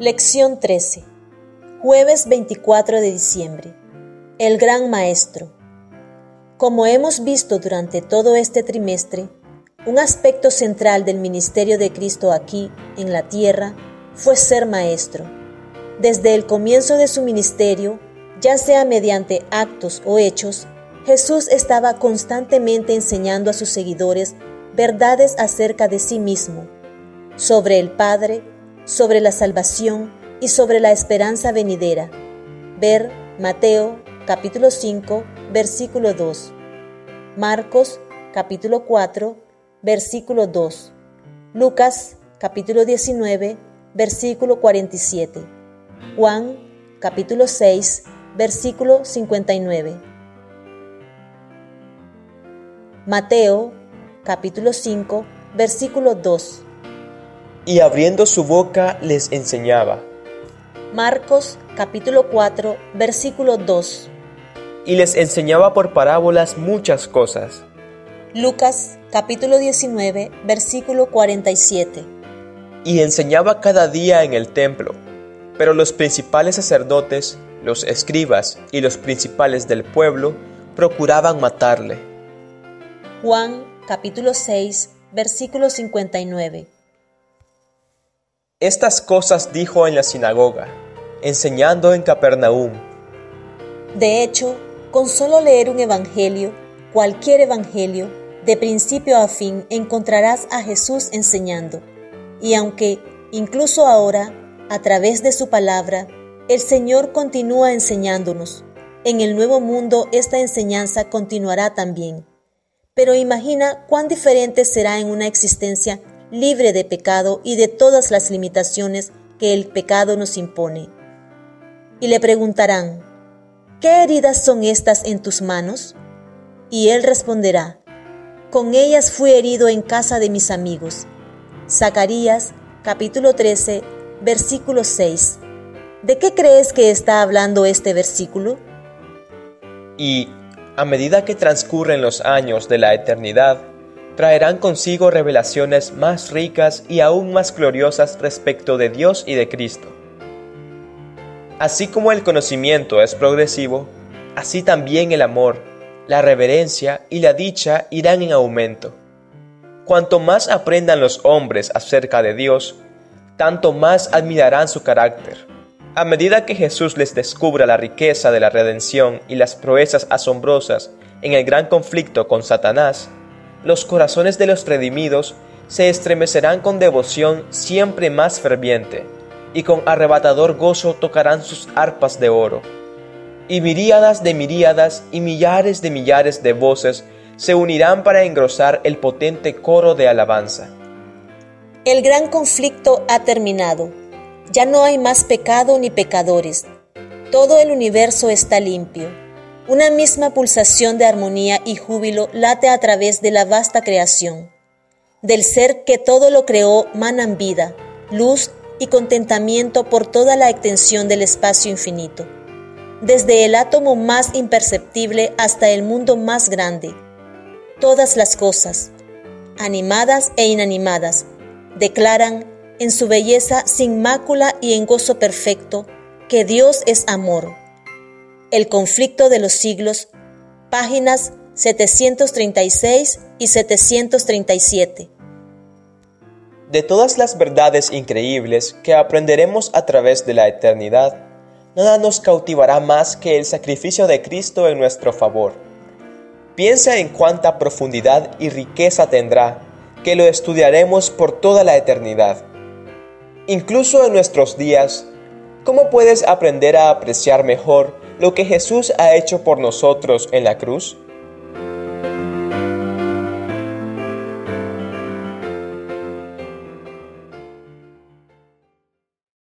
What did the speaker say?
Lección 13. Jueves 24 de diciembre. El Gran Maestro. Como hemos visto durante todo este trimestre, un aspecto central del ministerio de Cristo aquí, en la tierra, fue ser maestro. Desde el comienzo de su ministerio, ya sea mediante actos o hechos, Jesús estaba constantemente enseñando a sus seguidores verdades acerca de sí mismo, sobre el Padre, sobre la salvación y sobre la esperanza venidera. Ver Mateo capítulo 5 versículo 2. Marcos capítulo 4 versículo 2. Lucas capítulo 19 versículo 47. Juan capítulo 6 versículo 59. Mateo capítulo 5 versículo 2 y abriendo su boca les enseñaba. Marcos capítulo 4 versículo 2. Y les enseñaba por parábolas muchas cosas. Lucas capítulo 19 versículo 47. Y enseñaba cada día en el templo, pero los principales sacerdotes, los escribas y los principales del pueblo procuraban matarle. Juan capítulo 6 versículo 59. Estas cosas dijo en la sinagoga, enseñando en Capernaum. De hecho, con solo leer un evangelio, cualquier evangelio, de principio a fin, encontrarás a Jesús enseñando. Y aunque, incluso ahora, a través de su palabra, el Señor continúa enseñándonos, en el nuevo mundo esta enseñanza continuará también. Pero imagina cuán diferente será en una existencia libre de pecado y de todas las limitaciones que el pecado nos impone. Y le preguntarán, ¿qué heridas son estas en tus manos? Y él responderá, con ellas fui herido en casa de mis amigos. Zacarías capítulo 13, versículo 6. ¿De qué crees que está hablando este versículo? Y, a medida que transcurren los años de la eternidad, traerán consigo revelaciones más ricas y aún más gloriosas respecto de Dios y de Cristo. Así como el conocimiento es progresivo, así también el amor, la reverencia y la dicha irán en aumento. Cuanto más aprendan los hombres acerca de Dios, tanto más admirarán su carácter. A medida que Jesús les descubra la riqueza de la redención y las proezas asombrosas en el gran conflicto con Satanás, los corazones de los redimidos se estremecerán con devoción siempre más ferviente, y con arrebatador gozo tocarán sus arpas de oro. Y miríadas de miríadas y millares de millares de voces se unirán para engrosar el potente coro de alabanza. El gran conflicto ha terminado. Ya no hay más pecado ni pecadores. Todo el universo está limpio una misma pulsación de armonía y júbilo late a través de la vasta creación. Del ser que todo lo creó manan vida, luz y contentamiento por toda la extensión del espacio infinito. Desde el átomo más imperceptible hasta el mundo más grande. Todas las cosas, animadas e inanimadas, declaran en su belleza sin mácula y en gozo perfecto que Dios es amor el conflicto de los siglos, páginas 736 y 737. De todas las verdades increíbles que aprenderemos a través de la eternidad, nada nos cautivará más que el sacrificio de Cristo en nuestro favor. Piensa en cuánta profundidad y riqueza tendrá, que lo estudiaremos por toda la eternidad. Incluso en nuestros días, ¿cómo puedes aprender a apreciar mejor lo que Jesús ha hecho por nosotros en la cruz?